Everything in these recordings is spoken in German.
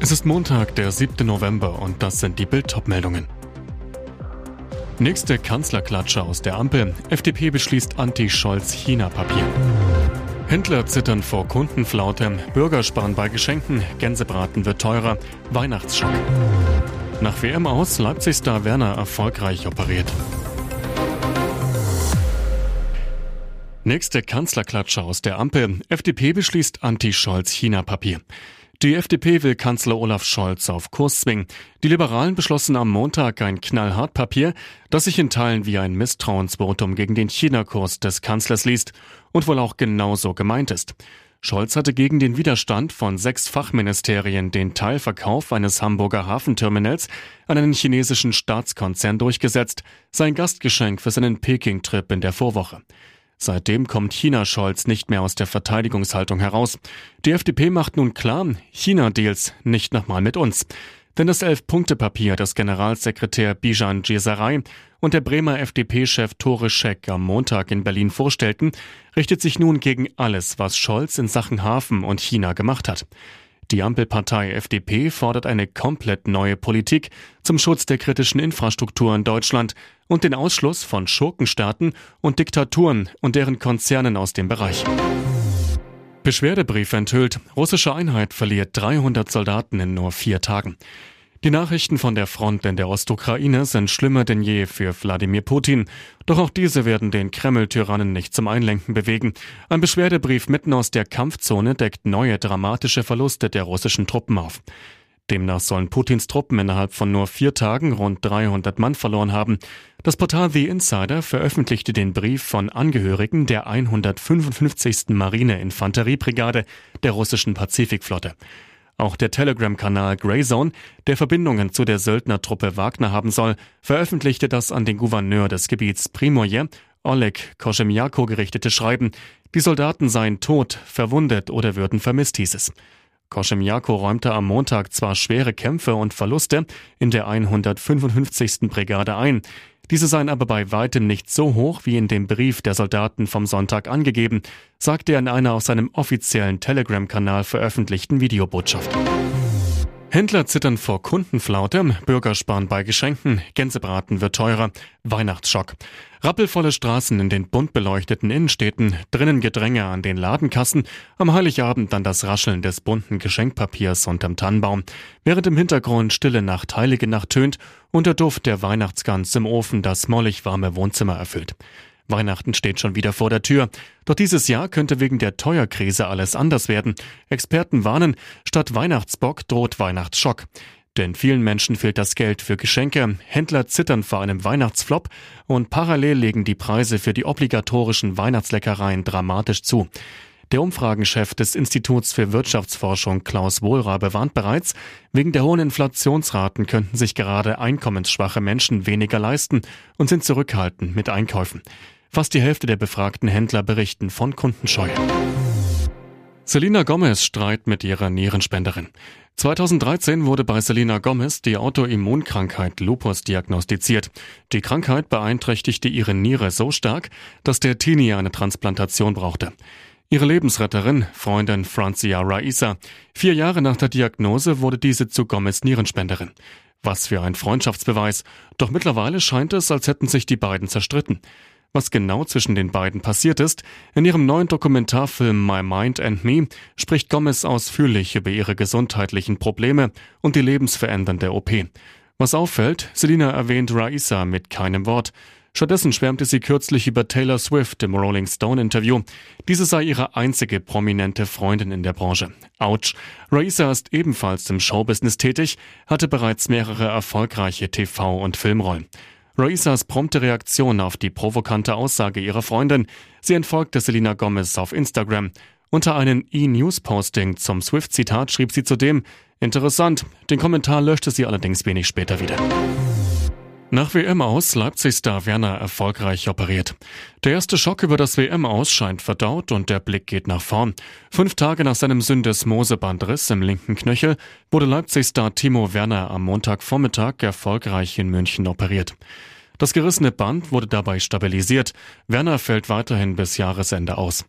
Es ist Montag, der 7. November und das sind die Bild-Top-Meldungen. Nächste Kanzlerklatsche aus der Ampel. FDP beschließt Anti-Scholz-China-Papier. Händler zittern vor Kundenflaute. Bürger sparen bei Geschenken. Gänsebraten wird teurer. Weihnachtsschock. Nach WM aus Leipzig-Star Werner erfolgreich operiert. Nächste Kanzlerklatsche aus der Ampel. FDP beschließt Anti-Scholz-China-Papier. Die FDP will Kanzler Olaf Scholz auf Kurs zwingen. Die Liberalen beschlossen am Montag ein knallhart Papier, das sich in Teilen wie ein Misstrauensvotum gegen den China-Kurs des Kanzlers liest und wohl auch genauso gemeint ist. Scholz hatte gegen den Widerstand von sechs Fachministerien den Teilverkauf eines Hamburger Hafenterminals an einen chinesischen Staatskonzern durchgesetzt, sein Gastgeschenk für seinen Peking-Trip in der Vorwoche. Seitdem kommt China-Scholz nicht mehr aus der Verteidigungshaltung heraus. Die FDP macht nun klar, China-Deals nicht nochmal mit uns. Denn das Elf-Punkte-Papier des Generalsekretär Bijan Djesaray und der Bremer FDP-Chef Tore Scheck am Montag in Berlin vorstellten, richtet sich nun gegen alles, was Scholz in Sachen Hafen und China gemacht hat. Die Ampelpartei FDP fordert eine komplett neue Politik zum Schutz der kritischen Infrastruktur in Deutschland und den Ausschluss von Schurkenstaaten und Diktaturen und deren Konzernen aus dem Bereich. Beschwerdebrief enthüllt, russische Einheit verliert 300 Soldaten in nur vier Tagen. Die Nachrichten von der Front in der Ostukraine sind schlimmer denn je für Wladimir Putin. Doch auch diese werden den Kreml-Tyrannen nicht zum Einlenken bewegen. Ein Beschwerdebrief mitten aus der Kampfzone deckt neue dramatische Verluste der russischen Truppen auf. Demnach sollen Putins Truppen innerhalb von nur vier Tagen rund 300 Mann verloren haben. Das Portal The Insider veröffentlichte den Brief von Angehörigen der 155. Marine-Infanteriebrigade der russischen Pazifikflotte. Auch der Telegram-Kanal Greyzone, der Verbindungen zu der Söldnertruppe Wagner haben soll, veröffentlichte das an den Gouverneur des Gebiets Primoje, Oleg Koschemjako gerichtete Schreiben. Die Soldaten seien tot, verwundet oder würden vermisst, hieß es. Koschemjako räumte am Montag zwar schwere Kämpfe und Verluste in der 155. Brigade ein, diese seien aber bei weitem nicht so hoch wie in dem Brief der Soldaten vom Sonntag angegeben, sagte er in einer aus seinem offiziellen Telegram-Kanal veröffentlichten Videobotschaft. Händler zittern vor Kundenflaute, Bürger sparen bei Geschenken, Gänsebraten wird teurer, Weihnachtsschock. Rappelvolle Straßen in den bunt beleuchteten Innenstädten, drinnen Gedränge an den Ladenkassen, am Heiligabend dann das Rascheln des bunten Geschenkpapiers unterm Tannenbaum, während im Hintergrund Stille Nacht, Heilige Nacht tönt und der Duft der Weihnachtsgans im Ofen das mollig warme Wohnzimmer erfüllt. Weihnachten steht schon wieder vor der Tür. Doch dieses Jahr könnte wegen der Teuerkrise alles anders werden. Experten warnen, statt Weihnachtsbock droht Weihnachtsschock. Denn vielen Menschen fehlt das Geld für Geschenke, Händler zittern vor einem Weihnachtsflop und parallel legen die Preise für die obligatorischen Weihnachtsleckereien dramatisch zu. Der Umfragenchef des Instituts für Wirtschaftsforschung Klaus Wohlrabe warnt bereits, wegen der hohen Inflationsraten könnten sich gerade einkommensschwache Menschen weniger leisten und sind zurückhaltend mit Einkäufen. Fast die Hälfte der befragten Händler berichten von Kundenscheue. Selina Gomez Streit mit ihrer Nierenspenderin. 2013 wurde bei Selena Gomez die Autoimmunkrankheit Lupus diagnostiziert. Die Krankheit beeinträchtigte ihre Niere so stark, dass der Teenie eine Transplantation brauchte. Ihre Lebensretterin, Freundin Francia Raisa. Vier Jahre nach der Diagnose wurde diese zu Gomez Nierenspenderin. Was für ein Freundschaftsbeweis. Doch mittlerweile scheint es, als hätten sich die beiden zerstritten. Was genau zwischen den beiden passiert ist, in ihrem neuen Dokumentarfilm My Mind and Me spricht Gomez ausführlich über ihre gesundheitlichen Probleme und die lebensverändernde OP. Was auffällt, Selina erwähnt Raisa mit keinem Wort. Stattdessen schwärmte sie kürzlich über Taylor Swift im Rolling Stone Interview. Diese sei ihre einzige prominente Freundin in der Branche. Autsch. Raisa ist ebenfalls im Showbusiness tätig, hatte bereits mehrere erfolgreiche TV- und Filmrollen. Raisas prompte Reaktion auf die provokante Aussage ihrer Freundin. Sie entfolgte Selena Gomez auf Instagram. Unter einem E-News-Posting zum Swift-Zitat schrieb sie zudem, interessant, den Kommentar löschte sie allerdings wenig später wieder. Nach WM aus Leipzig-Star Werner erfolgreich operiert. Der erste Schock über das WM aus scheint verdaut und der Blick geht nach vorn. Fünf Tage nach seinem Syndesmosebandriss im linken Knöchel wurde Leipzig-Star Timo Werner am Montagvormittag erfolgreich in München operiert. Das gerissene Band wurde dabei stabilisiert. Werner fällt weiterhin bis Jahresende aus.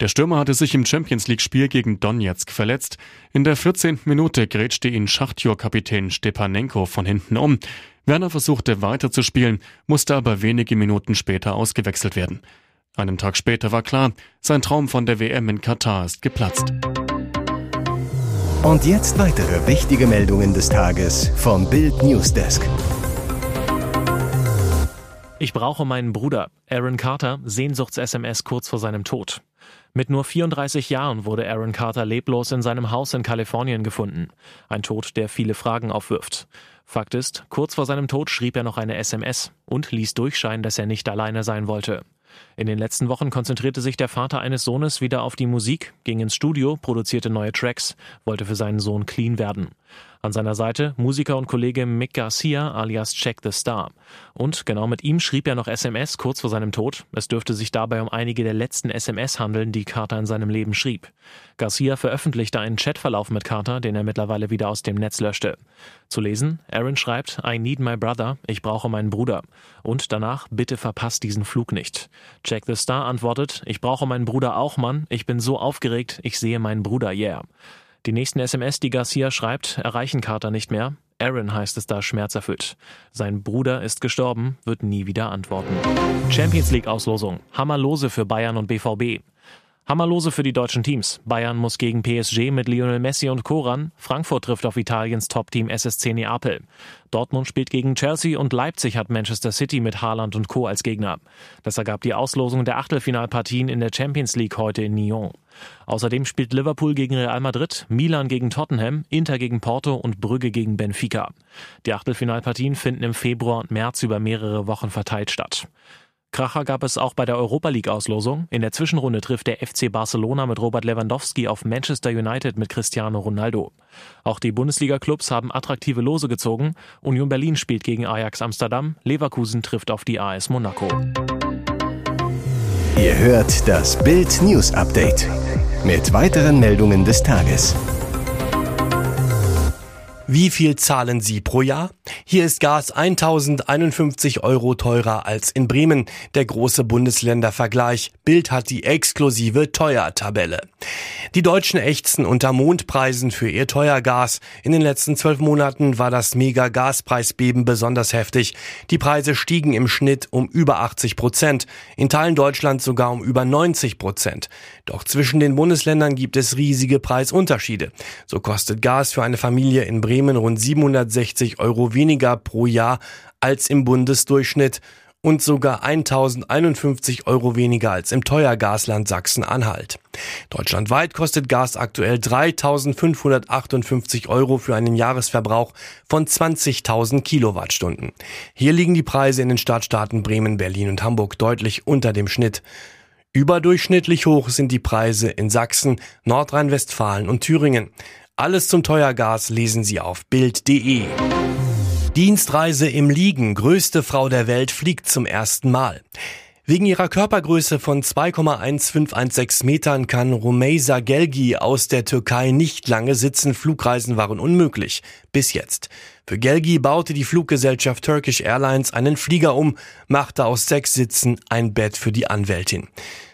Der Stürmer hatte sich im Champions League-Spiel gegen Donetsk verletzt. In der 14. Minute grätschte ihn Schachtjur-Kapitän Stepanenko von hinten um. Werner versuchte weiterzuspielen, musste aber wenige Minuten später ausgewechselt werden. Einen Tag später war klar, sein Traum von der WM in Katar ist geplatzt. Und jetzt weitere wichtige Meldungen des Tages vom Bild Newsdesk. Ich brauche meinen Bruder. Aaron Carter, Sehnsuchts-SMS kurz vor seinem Tod. Mit nur 34 Jahren wurde Aaron Carter leblos in seinem Haus in Kalifornien gefunden. Ein Tod, der viele Fragen aufwirft. Fakt ist, kurz vor seinem Tod schrieb er noch eine SMS und ließ durchscheinen, dass er nicht alleine sein wollte. In den letzten Wochen konzentrierte sich der Vater eines Sohnes wieder auf die Musik, ging ins Studio, produzierte neue Tracks, wollte für seinen Sohn clean werden. An seiner Seite Musiker und Kollege Mick Garcia alias Check the Star. Und genau mit ihm schrieb er noch SMS kurz vor seinem Tod. Es dürfte sich dabei um einige der letzten SMS handeln, die Carter in seinem Leben schrieb. Garcia veröffentlichte einen Chatverlauf mit Carter, den er mittlerweile wieder aus dem Netz löschte. Zu lesen, Aaron schreibt, I need my brother, ich brauche meinen Bruder. Und danach, bitte verpasst diesen Flug nicht. Check the Star antwortet, ich brauche meinen Bruder auch, Mann, ich bin so aufgeregt, ich sehe meinen Bruder, yeah. Die nächsten SMS, die Garcia schreibt, erreichen Carter nicht mehr. Aaron heißt es da schmerzerfüllt. Sein Bruder ist gestorben, wird nie wieder antworten. Champions League Auslosung. Hammerlose für Bayern und BVB. Hammerlose für die deutschen Teams. Bayern muss gegen PSG mit Lionel Messi und Koran. Frankfurt trifft auf Italiens Top-Team SSC Neapel. Dortmund spielt gegen Chelsea und Leipzig hat Manchester City mit Haaland und Co. als Gegner. Das ergab die Auslosung der Achtelfinalpartien in der Champions League heute in Nyon. Außerdem spielt Liverpool gegen Real Madrid, Milan gegen Tottenham, Inter gegen Porto und Brügge gegen Benfica. Die Achtelfinalpartien finden im Februar und März über mehrere Wochen verteilt statt. Kracher gab es auch bei der Europa League Auslosung. In der Zwischenrunde trifft der FC Barcelona mit Robert Lewandowski auf Manchester United mit Cristiano Ronaldo. Auch die Bundesliga-Clubs haben attraktive Lose gezogen. Union Berlin spielt gegen Ajax Amsterdam, Leverkusen trifft auf die AS Monaco. Ihr hört das Bild News Update mit weiteren Meldungen des Tages. Wie viel zahlen Sie pro Jahr? Hier ist Gas 1051 Euro teurer als in Bremen. Der große Bundesländervergleich. Bild hat die exklusive Teuertabelle. Die Deutschen ächzen unter Mondpreisen für ihr Teuergas. In den letzten zwölf Monaten war das Mega-Gaspreisbeben besonders heftig. Die Preise stiegen im Schnitt um über 80 Prozent. In Teilen Deutschlands sogar um über 90 Prozent. Doch zwischen den Bundesländern gibt es riesige Preisunterschiede. So kostet Gas für eine Familie in Bremen Bremen rund 760 Euro weniger pro Jahr als im Bundesdurchschnitt und sogar 1051 Euro weniger als im Teuergasland Sachsen-Anhalt. Deutschlandweit kostet Gas aktuell 3558 Euro für einen Jahresverbrauch von 20.000 Kilowattstunden. Hier liegen die Preise in den Stadtstaaten Bremen, Berlin und Hamburg deutlich unter dem Schnitt. Überdurchschnittlich hoch sind die Preise in Sachsen, Nordrhein-Westfalen und Thüringen. Alles zum Teuergas lesen Sie auf Bild.de. Dienstreise im Liegen. Größte Frau der Welt fliegt zum ersten Mal. Wegen ihrer Körpergröße von 2,1516 Metern kann Rumeysa Gelgi aus der Türkei nicht lange sitzen. Flugreisen waren unmöglich. Bis jetzt. Für Gelgi baute die Fluggesellschaft Turkish Airlines einen Flieger um, machte aus sechs Sitzen ein Bett für die Anwältin.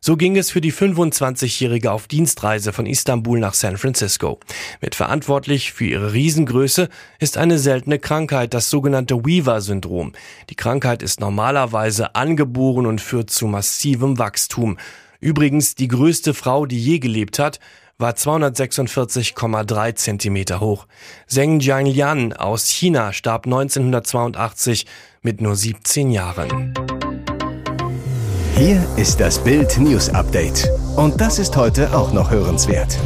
So ging es für die 25-Jährige auf Dienstreise von Istanbul nach San Francisco. Mit verantwortlich für ihre Riesengröße ist eine seltene Krankheit, das sogenannte Weaver-Syndrom. Die Krankheit ist normalerweise angeboren und führt zu massivem Wachstum. Übrigens die größte Frau, die je gelebt hat, war 246,3 Zentimeter hoch. Zheng Jianlian aus China starb 1982 mit nur 17 Jahren. Hier ist das Bild News Update. Und das ist heute auch noch hörenswert.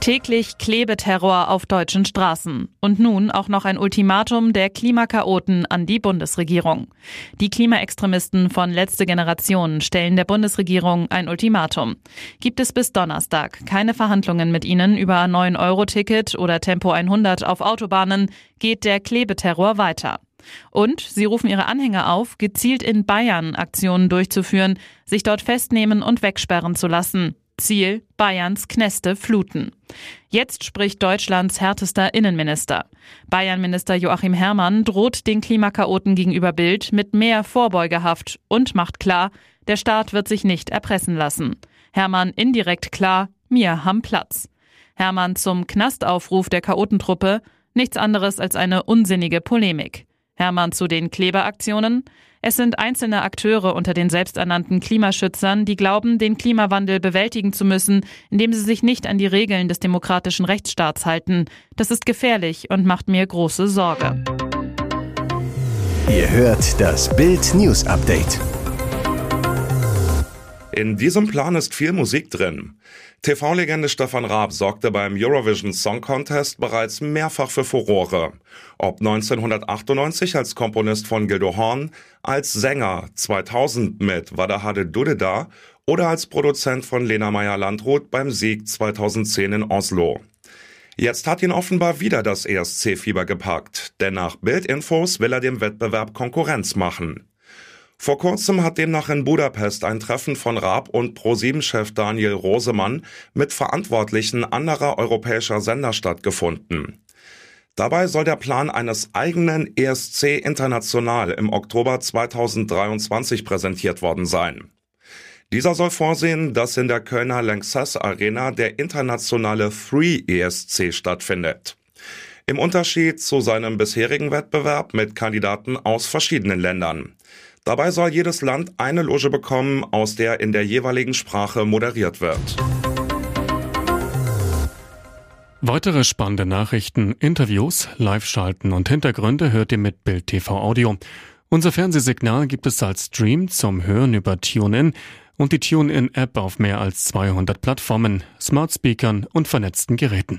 Täglich Klebeterror auf deutschen Straßen. Und nun auch noch ein Ultimatum der Klimakaoten an die Bundesregierung. Die Klimaextremisten von Letzte Generation stellen der Bundesregierung ein Ultimatum. Gibt es bis Donnerstag keine Verhandlungen mit ihnen über 9-Euro-Ticket oder Tempo 100 auf Autobahnen, geht der Klebeterror weiter. Und sie rufen ihre Anhänger auf, gezielt in Bayern Aktionen durchzuführen, sich dort festnehmen und wegsperren zu lassen. Ziel Bayerns Kneste fluten. Jetzt spricht Deutschlands härtester Innenminister. Bayernminister Joachim Herrmann droht den Klimakaoten gegenüber Bild mit mehr Vorbeugehaft und macht klar, der Staat wird sich nicht erpressen lassen. Herrmann indirekt klar, mir haben Platz. Herrmann zum Knastaufruf der Chaotentruppe, nichts anderes als eine unsinnige Polemik. Hermann zu den Kleberaktionen. Es sind einzelne Akteure unter den selbsternannten Klimaschützern, die glauben, den Klimawandel bewältigen zu müssen, indem sie sich nicht an die Regeln des demokratischen Rechtsstaats halten. Das ist gefährlich und macht mir große Sorge. Ihr hört das Bild News Update. In diesem Plan ist viel Musik drin. TV-Legende Stefan Raab sorgte beim Eurovision Song Contest bereits mehrfach für Furore. Ob 1998 als Komponist von Gildo Horn, als Sänger 2000 mit Wadahade Dudeda oder als Produzent von Lena Meyer-Landrut beim Sieg 2010 in Oslo. Jetzt hat ihn offenbar wieder das ESC-Fieber gepackt, denn nach Bildinfos will er dem Wettbewerb Konkurrenz machen. Vor kurzem hat demnach in Budapest ein Treffen von Raab und ProSieben-Chef Daniel Rosemann mit Verantwortlichen anderer europäischer Sender stattgefunden. Dabei soll der Plan eines eigenen ESC International im Oktober 2023 präsentiert worden sein. Dieser soll vorsehen, dass in der Kölner Lanxess Arena der internationale Free ESC stattfindet. Im Unterschied zu seinem bisherigen Wettbewerb mit Kandidaten aus verschiedenen Ländern. Dabei soll jedes Land eine Loge bekommen, aus der in der jeweiligen Sprache moderiert wird. Weitere spannende Nachrichten, Interviews, Live-Schalten und Hintergründe hört ihr mit Bild TV Audio. Unser Fernsehsignal gibt es als Stream zum Hören über TuneIn und die TuneIn-App auf mehr als 200 Plattformen, Smart Speakern und vernetzten Geräten.